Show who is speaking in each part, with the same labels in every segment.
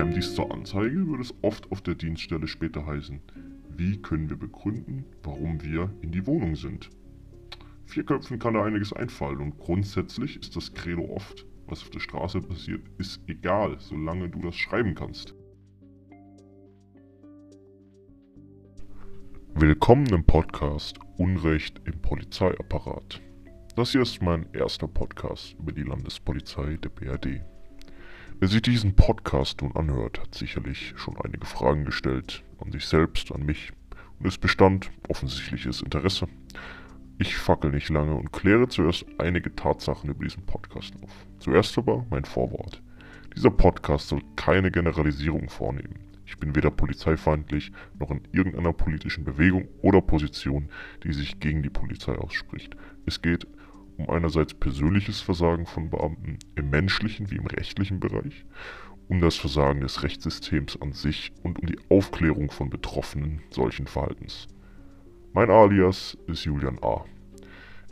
Speaker 1: Käme dies zur Anzeige, würde es oft auf der Dienststelle später heißen, wie können wir begründen, warum wir in die Wohnung sind. Vier Köpfen kann da einiges einfallen und grundsätzlich ist das Credo oft, was auf der Straße passiert, ist egal, solange du das schreiben kannst. Willkommen im Podcast Unrecht im Polizeiapparat. Das hier ist mein erster Podcast über die Landespolizei der BRD. Wer sich diesen Podcast nun anhört, hat sicherlich schon einige Fragen gestellt an sich selbst, an mich und es bestand offensichtliches Interesse. Ich fackel nicht lange und kläre zuerst einige Tatsachen über diesen Podcast auf. Zuerst aber mein Vorwort. Dieser Podcast soll keine Generalisierung vornehmen. Ich bin weder polizeifeindlich noch in irgendeiner politischen Bewegung oder Position, die sich gegen die Polizei ausspricht. Es geht um einerseits persönliches Versagen von Beamten im menschlichen wie im rechtlichen Bereich, um das Versagen des Rechtssystems an sich und um die Aufklärung von Betroffenen solchen Verhaltens. Mein Alias ist Julian A.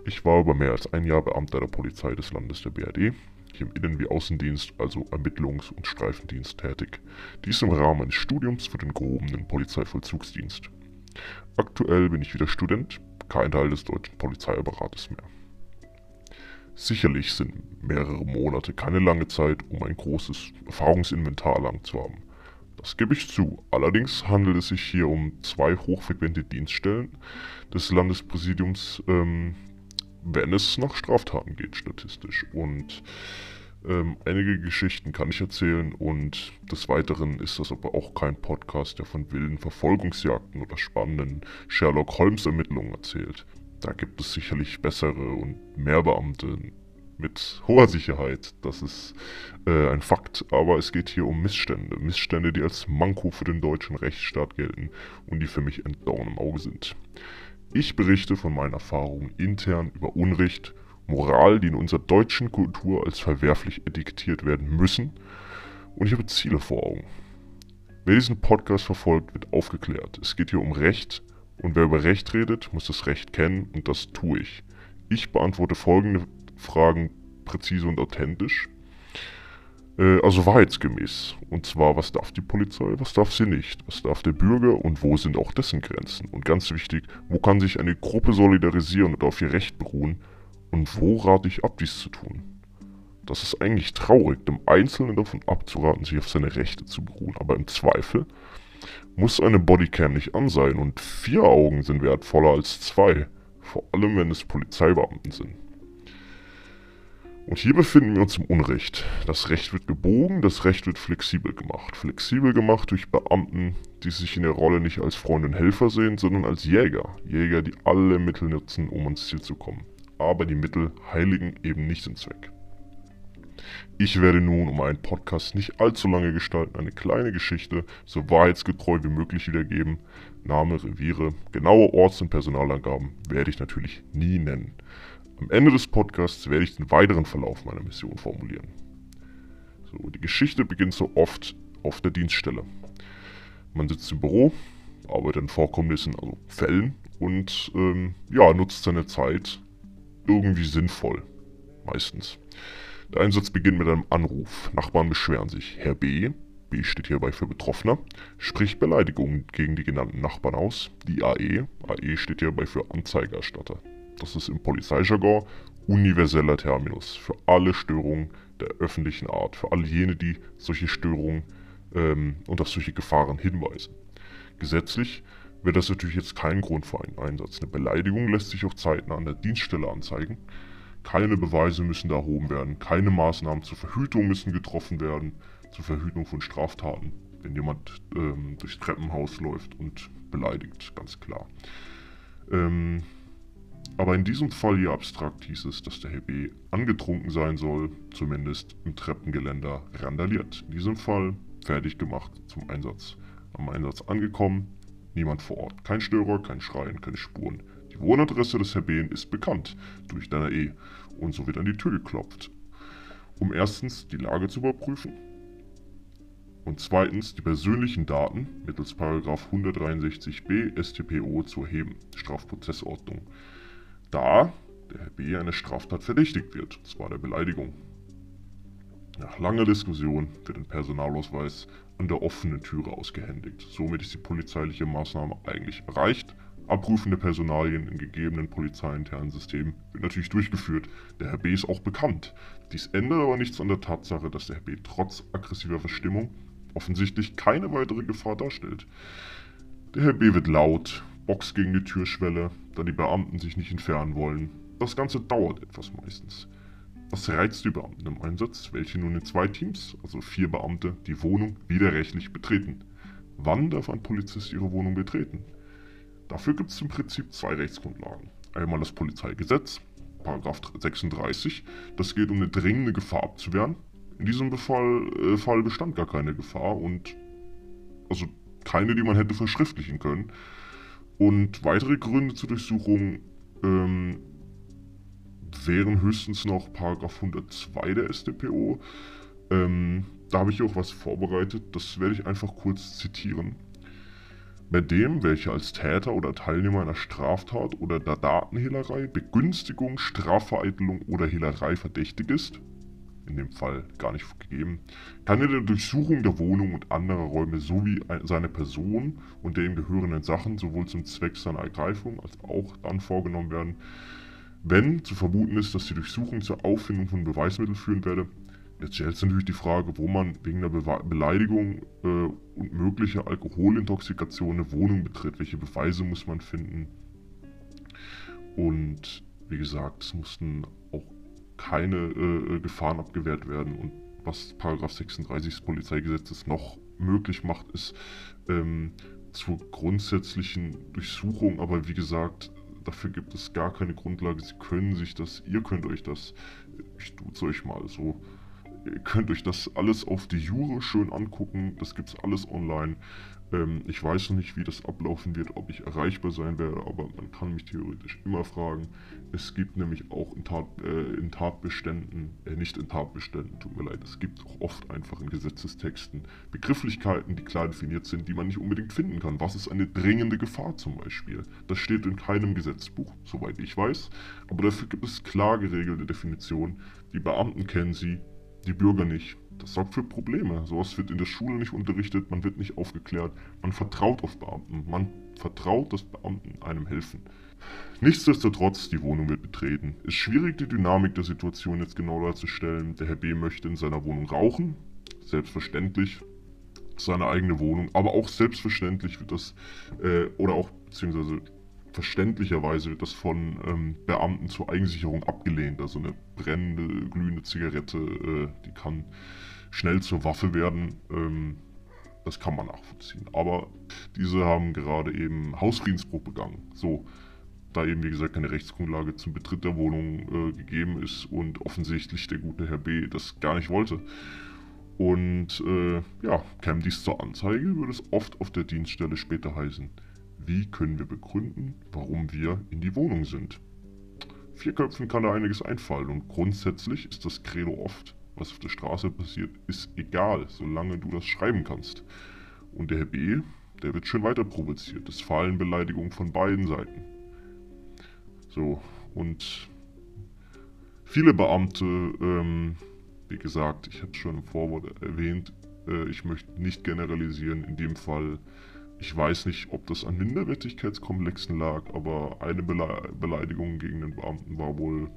Speaker 1: Ich war über mehr als ein Jahr Beamter der Polizei des Landes der BRD, hier im Innen- wie Außendienst, also Ermittlungs- und Streifendienst tätig. Dies im Rahmen eines Studiums für den gehobenen Polizeivollzugsdienst. Aktuell bin ich wieder Student, kein Teil des deutschen Polizeiapparates mehr. Sicherlich sind mehrere Monate keine lange Zeit, um ein großes Erfahrungsinventar erlangt zu haben. Das gebe ich zu. Allerdings handelt es sich hier um zwei hochfrequente Dienststellen des Landespräsidiums, ähm, wenn es nach Straftaten geht, statistisch. Und ähm, einige Geschichten kann ich erzählen und des Weiteren ist das aber auch kein Podcast, der von wilden Verfolgungsjagden oder spannenden Sherlock Holmes Ermittlungen erzählt. Da gibt es sicherlich bessere und mehr Beamte mit hoher Sicherheit. Das ist äh, ein Fakt. Aber es geht hier um Missstände. Missstände, die als Manko für den deutschen Rechtsstaat gelten und die für mich ein Dorn im Auge sind. Ich berichte von meinen Erfahrungen intern über Unrecht, Moral, die in unserer deutschen Kultur als verwerflich etikettiert werden müssen. Und ich habe Ziele vor Augen. Wer diesen Podcast verfolgt, wird aufgeklärt. Es geht hier um Recht, und wer über Recht redet, muss das Recht kennen und das tue ich. Ich beantworte folgende Fragen präzise und authentisch. Äh, also wahrheitsgemäß. Und zwar, was darf die Polizei, was darf sie nicht? Was darf der Bürger und wo sind auch dessen Grenzen? Und ganz wichtig, wo kann sich eine Gruppe solidarisieren und auf ihr Recht beruhen? Und wo rate ich ab, dies zu tun? Das ist eigentlich traurig, dem Einzelnen davon abzuraten, sich auf seine Rechte zu beruhen. Aber im Zweifel muss eine Bodycam nicht an sein und vier Augen sind wertvoller als zwei, vor allem wenn es Polizeibeamten sind. Und hier befinden wir uns im Unrecht. Das Recht wird gebogen, das Recht wird flexibel gemacht. Flexibel gemacht durch Beamten, die sich in der Rolle nicht als Freund und Helfer sehen, sondern als Jäger. Jäger, die alle Mittel nutzen, um ans Ziel zu kommen. Aber die Mittel heiligen eben nicht den Zweck. Ich werde nun, um einen Podcast nicht allzu lange gestalten, eine kleine Geschichte so wahrheitsgetreu wie möglich wiedergeben. Name, Reviere, genaue Orts- und Personalangaben werde ich natürlich nie nennen. Am Ende des Podcasts werde ich den weiteren Verlauf meiner Mission formulieren. So, die Geschichte beginnt so oft auf der Dienststelle. Man sitzt im Büro, arbeitet an Vorkommnissen, also Fällen und ähm, ja, nutzt seine Zeit irgendwie sinnvoll. Meistens. Der Einsatz beginnt mit einem Anruf. Nachbarn beschweren sich. Herr B., B steht hierbei für Betroffener, spricht Beleidigungen gegen die genannten Nachbarn aus. Die AE, AE steht hierbei für Anzeigerstatter. Das ist im Polizeijargon universeller Terminus für alle Störungen der öffentlichen Art, für all jene, die solche Störungen ähm, und auf solche Gefahren hinweisen. Gesetzlich wäre das natürlich jetzt kein Grund für einen Einsatz. Eine Beleidigung lässt sich auch zeitnah an der Dienststelle anzeigen keine Beweise müssen erhoben werden, keine Maßnahmen zur Verhütung müssen getroffen werden, zur Verhütung von Straftaten, wenn jemand ähm, durchs Treppenhaus läuft und beleidigt, ganz klar. Ähm, aber in diesem Fall hier abstrakt hieß es, dass der Herr B. angetrunken sein soll, zumindest im Treppengeländer randaliert. In diesem Fall fertig gemacht zum Einsatz. Am Einsatz angekommen, niemand vor Ort. Kein Störer, kein Schreien, keine Spuren. Die Wohnadresse des Herr B. ist bekannt durch deiner E. Und so wird an die Tür geklopft. Um erstens die Lage zu überprüfen und zweitens die persönlichen Daten mittels 163b StPO zu erheben, Strafprozessordnung, da der Herr B. eine Straftat verdächtigt wird, und zwar der Beleidigung. Nach langer Diskussion wird ein Personalausweis an der offenen Türe ausgehändigt. Somit ist die polizeiliche Maßnahme eigentlich erreicht. Abrufen der Personalien in gegebenen polizeiinternen Systemen wird natürlich durchgeführt. Der Herr B. ist auch bekannt. Dies ändert aber nichts an der Tatsache, dass der Herr B. trotz aggressiver Verstimmung offensichtlich keine weitere Gefahr darstellt. Der Herr B. wird laut, boxt gegen die Türschwelle, da die Beamten sich nicht entfernen wollen. Das Ganze dauert etwas meistens. Was reizt die Beamten im Einsatz, welche nun in zwei Teams, also vier Beamte, die Wohnung widerrechtlich betreten? Wann darf ein Polizist ihre Wohnung betreten? Dafür gibt es im Prinzip zwei Rechtsgrundlagen. Einmal das Polizeigesetz, Paragraph 36, das geht um eine dringende Gefahr abzuwehren. In diesem Fall, äh, Fall bestand gar keine Gefahr und also keine, die man hätte verschriftlichen können. Und weitere Gründe zur Durchsuchung ähm, wären höchstens noch Paragraph 102 der StPO. Ähm, da habe ich auch was vorbereitet, das werde ich einfach kurz zitieren. Bei dem, welcher als Täter oder Teilnehmer einer Straftat oder der Datenhehlerei, Begünstigung, Strafvereitelung oder Hehlerei verdächtig ist, in dem Fall gar nicht gegeben, kann er der Durchsuchung der Wohnung und anderer Räume sowie seine Person und den gehörenden Sachen sowohl zum Zweck seiner Ergreifung als auch dann vorgenommen werden, wenn zu vermuten ist, dass die Durchsuchung zur Auffindung von Beweismitteln führen werde. Jetzt stellt sich natürlich die Frage, wo man wegen der Be Beleidigung äh, und möglicher Alkoholintoxikation eine Wohnung betritt. Welche Beweise muss man finden? Und wie gesagt, es mussten auch keine äh, Gefahren abgewehrt werden. Und was Paragraph 36 des Polizeigesetzes noch möglich macht, ist ähm, zur grundsätzlichen Durchsuchung, aber wie gesagt, dafür gibt es gar keine Grundlage. Sie können sich das, ihr könnt euch das, ich es euch mal so, ihr könnt euch das alles auf die Jure schön angucken. Das gibt es alles online. Ähm, ich weiß noch nicht, wie das ablaufen wird, ob ich erreichbar sein werde, aber man kann mich theoretisch immer fragen. Es gibt nämlich auch in, Tat, äh, in Tatbeständen, äh, nicht in Tatbeständen, tut mir leid, es gibt auch oft einfach in Gesetzestexten Begrifflichkeiten, die klar definiert sind, die man nicht unbedingt finden kann. Was ist eine dringende Gefahr zum Beispiel? Das steht in keinem Gesetzbuch, soweit ich weiß, aber dafür gibt es klar geregelte Definitionen. Die Beamten kennen sie, die Bürger nicht. Das sorgt für Probleme. Sowas wird in der Schule nicht unterrichtet, man wird nicht aufgeklärt, man vertraut auf Beamten, man vertraut, dass Beamten einem helfen. Nichtsdestotrotz, die Wohnung wird betreten. Ist schwierig, die Dynamik der Situation jetzt genau darzustellen. Der Herr B. möchte in seiner Wohnung rauchen. Selbstverständlich. Seine eigene Wohnung. Aber auch selbstverständlich wird das, äh, oder auch, beziehungsweise verständlicherweise wird das von ähm, Beamten zur Eigensicherung abgelehnt. Also eine brennende, glühende Zigarette, äh, die kann schnell zur Waffe werden. Ähm, das kann man nachvollziehen. Aber diese haben gerade eben Hausfriedensbruch begangen. So, da eben wie gesagt keine Rechtsgrundlage zum Betritt der Wohnung äh, gegeben ist und offensichtlich der gute Herr B. das gar nicht wollte. Und äh, ja, käme dies zur Anzeige, würde es oft auf der Dienststelle später heißen, wie können wir begründen, warum wir in die Wohnung sind. Vier Köpfen kann da einiges einfallen und grundsätzlich ist das Credo oft, was auf der Straße passiert, ist egal, solange du das schreiben kannst. Und der Herr B., der wird schön weiter provoziert. Es fallen Beleidigungen von beiden Seiten. So, und viele Beamte, ähm, wie gesagt, ich hatte schon im Vorwort erwähnt, äh, ich möchte nicht generalisieren, in dem Fall ich weiß nicht, ob das an Minderwertigkeitskomplexen lag, aber eine Bele Beleidigung gegen den Beamten war wohl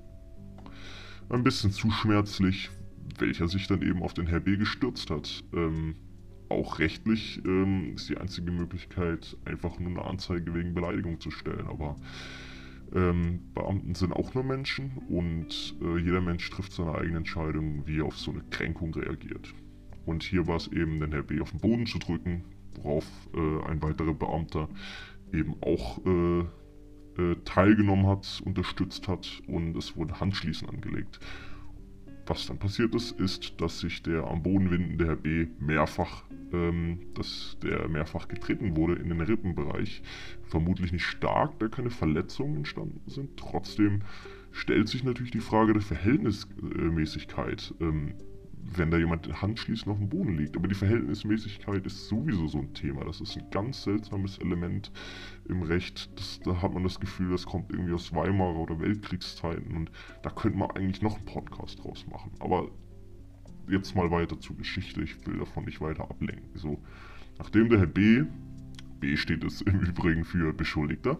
Speaker 1: ein bisschen zu schmerzlich, welcher sich dann eben auf den Herr B. gestürzt hat. Ähm, auch rechtlich ähm, ist die einzige Möglichkeit, einfach nur eine Anzeige wegen Beleidigung zu stellen. Aber ähm, Beamten sind auch nur Menschen und äh, jeder Mensch trifft seine eigene Entscheidung, wie er auf so eine Kränkung reagiert. Und hier war es eben, den Herr B. auf den Boden zu drücken, worauf äh, ein weiterer Beamter eben auch äh, äh, teilgenommen hat, unterstützt hat und es wurde Handschließen angelegt. Was dann passiert ist, ist, dass sich der am Boden windende Herr B. mehrfach, ähm, dass der mehrfach getreten wurde in den Rippenbereich. Vermutlich nicht stark, da keine Verletzungen entstanden sind. Trotzdem stellt sich natürlich die Frage der Verhältnismäßigkeit. Ähm, wenn da jemand handschließend auf dem Boden liegt. Aber die Verhältnismäßigkeit ist sowieso so ein Thema. Das ist ein ganz seltsames Element im Recht. Das, da hat man das Gefühl, das kommt irgendwie aus Weimarer oder Weltkriegszeiten und da könnte man eigentlich noch einen Podcast draus machen. Aber jetzt mal weiter zur Geschichte. Ich will davon nicht weiter ablenken. So, nachdem der Herr B, B steht es im Übrigen für Beschuldigter,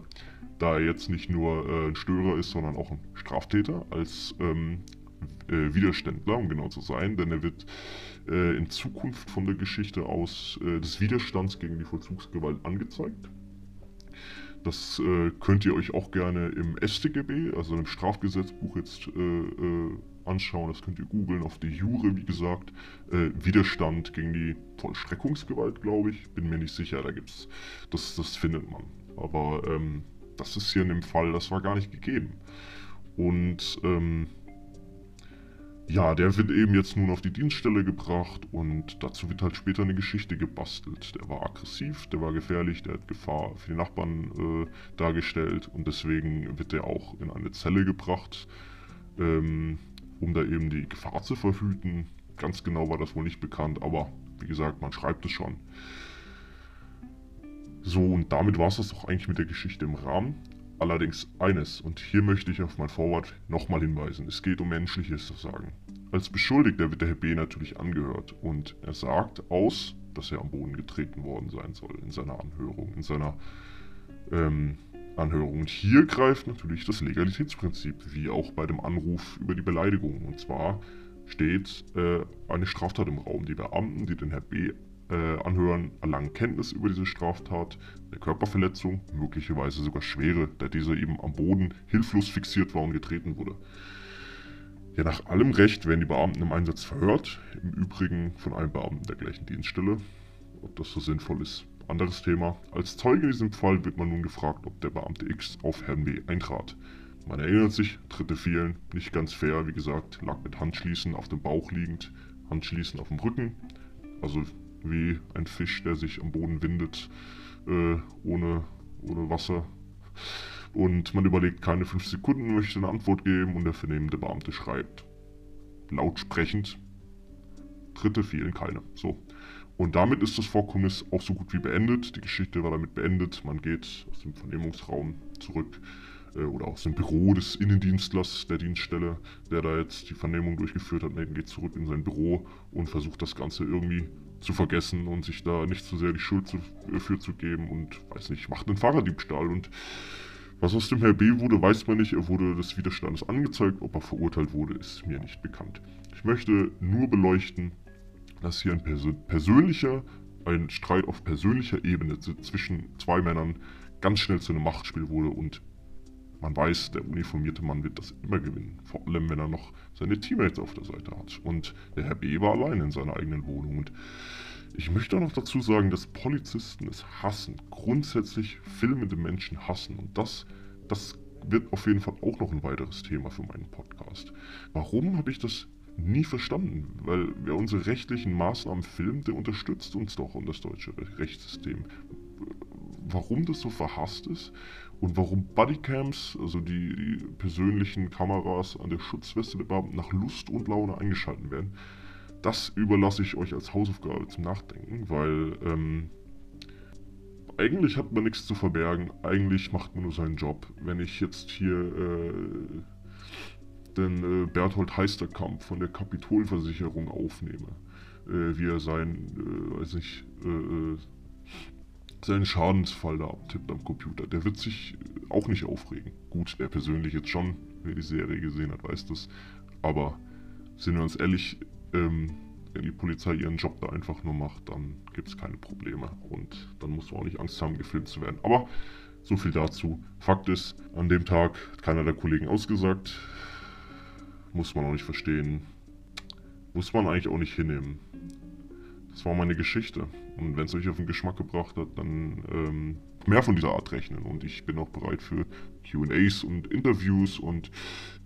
Speaker 1: da er jetzt nicht nur äh, ein Störer ist, sondern auch ein Straftäter als ähm, äh, Widerständler, um genau zu sein, denn er wird äh, in Zukunft von der Geschichte aus äh, des Widerstands gegen die Vollzugsgewalt angezeigt. Das äh, könnt ihr euch auch gerne im StGB, also im Strafgesetzbuch jetzt äh, äh, anschauen. Das könnt ihr googeln auf die Jure, wie gesagt. Widerstand gegen die Vollstreckungsgewalt, glaube ich. Bin mir nicht sicher, da gibt's. Das, das findet man. Aber ähm, das ist hier in dem Fall, das war gar nicht gegeben. Und ähm, ja, der wird eben jetzt nun auf die Dienststelle gebracht und dazu wird halt später eine Geschichte gebastelt. Der war aggressiv, der war gefährlich, der hat Gefahr für die Nachbarn äh, dargestellt und deswegen wird er auch in eine Zelle gebracht, ähm, um da eben die Gefahr zu verhüten. Ganz genau war das wohl nicht bekannt, aber wie gesagt, man schreibt es schon. So, und damit war es das doch eigentlich mit der Geschichte im Rahmen. Allerdings eines, und hier möchte ich auf mein Vorwort nochmal hinweisen, es geht um menschliches Sagen. Als Beschuldigter wird der Herr B. natürlich angehört und er sagt aus, dass er am Boden getreten worden sein soll in seiner Anhörung, in seiner ähm, Anhörung. Und hier greift natürlich das Legalitätsprinzip, wie auch bei dem Anruf über die Beleidigung. Und zwar steht äh, eine Straftat im Raum. Die Beamten, die den Herr B äh, anhören, erlangen Kenntnis über diese Straftat, der Körperverletzung, möglicherweise sogar schwere, da dieser eben am Boden hilflos fixiert war und getreten wurde. Ja, nach allem Recht werden die Beamten im Einsatz verhört, im Übrigen von einem Beamten der gleichen Dienststelle. Ob das so sinnvoll ist, anderes Thema. Als Zeuge in diesem Fall wird man nun gefragt, ob der Beamte X auf Herrn B eintrat. Man erinnert sich, Tritte fehlen, nicht ganz fair, wie gesagt, lag mit Handschließen auf dem Bauch liegend, Handschließen auf dem Rücken, also wie ein Fisch, der sich am Boden windet, äh, ohne, ohne Wasser. Und man überlegt keine fünf Sekunden, möchte eine Antwort geben und der vernehmende Beamte schreibt. Lautsprechend. Dritte fehlen keine. So. Und damit ist das Vorkommnis auch so gut wie beendet. Die Geschichte war damit beendet. Man geht aus dem Vernehmungsraum zurück äh, oder aus dem Büro des Innendienstlers der Dienststelle, der da jetzt die Vernehmung durchgeführt hat. Man geht zurück in sein Büro und versucht das Ganze irgendwie zu vergessen und sich da nicht zu sehr die Schuld zu, äh, für zu geben und weiß nicht, macht einen Fahrraddiebstahl und was aus dem Herr B wurde, weiß man nicht. Er wurde des Widerstandes angezeigt. Ob er verurteilt wurde, ist mir nicht bekannt. Ich möchte nur beleuchten, dass hier ein Persön persönlicher, ein Streit auf persönlicher Ebene zwischen zwei Männern ganz schnell zu einem Machtspiel wurde und man weiß, der uniformierte Mann wird das immer gewinnen. Vor allem, wenn er noch seine Teammates auf der Seite hat. Und der Herr B. war allein in seiner eigenen Wohnung. Und ich möchte auch noch dazu sagen, dass Polizisten es hassen. Grundsätzlich filmende Menschen hassen. Und das, das wird auf jeden Fall auch noch ein weiteres Thema für meinen Podcast. Warum habe ich das nie verstanden? Weil wer unsere rechtlichen Maßnahmen filmt, der unterstützt uns doch und das deutsche Rechtssystem. Warum das so verhasst ist und warum Bodycams, also die, die persönlichen Kameras an der Schutzweste der Beamten nach Lust und Laune eingeschaltet werden, das überlasse ich euch als Hausaufgabe zum Nachdenken, weil ähm, eigentlich hat man nichts zu verbergen, eigentlich macht man nur seinen Job. Wenn ich jetzt hier äh, den äh, Berthold Heisterkamp von der Kapitolversicherung aufnehme, äh, wie er sein, äh, weiß nicht, äh, äh, seinen Schadensfall da abtippt am Computer. Der wird sich auch nicht aufregen. Gut, der persönlich jetzt schon, wer die Serie gesehen hat, weiß das. Aber sind wir uns ehrlich, ähm, wenn die Polizei ihren Job da einfach nur macht, dann gibt es keine Probleme. Und dann muss man auch nicht Angst haben, gefilmt zu werden. Aber so viel dazu. Fakt ist, an dem Tag hat keiner der Kollegen ausgesagt. Muss man auch nicht verstehen. Muss man eigentlich auch nicht hinnehmen. Das war meine Geschichte. Und wenn es euch auf den Geschmack gebracht hat, dann ähm, mehr von dieser Art rechnen. Und ich bin auch bereit für QAs und Interviews. Und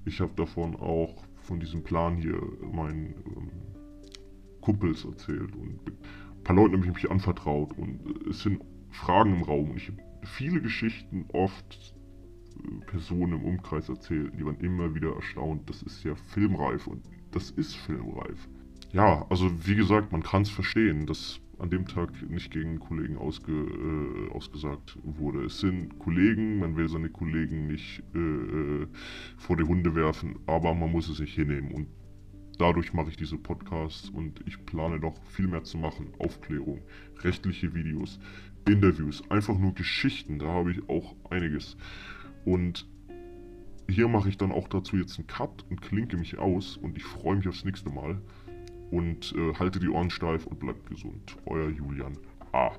Speaker 1: ich habe davon auch von diesem Plan hier meinen ähm, Kumpels erzählt. Und ein paar Leuten habe ich mich anvertraut. Und es sind Fragen im Raum. Und ich habe viele Geschichten oft äh, Personen im Umkreis erzählt. Die waren immer wieder erstaunt. Das ist ja filmreif. Und das ist filmreif ja, also wie gesagt, man kann es verstehen, dass an dem Tag nicht gegen Kollegen ausge, äh, ausgesagt wurde. Es sind Kollegen, man will seine Kollegen nicht äh, äh, vor die Hunde werfen, aber man muss es nicht hinnehmen. Und Dadurch mache ich diese Podcasts und ich plane noch viel mehr zu machen. Aufklärung, rechtliche Videos, Interviews, einfach nur Geschichten. Da habe ich auch einiges. Und hier mache ich dann auch dazu jetzt einen Cut und klinke mich aus und ich freue mich aufs nächste Mal. Und äh, halte die Ohren steif und bleibt gesund. Euer Julian A.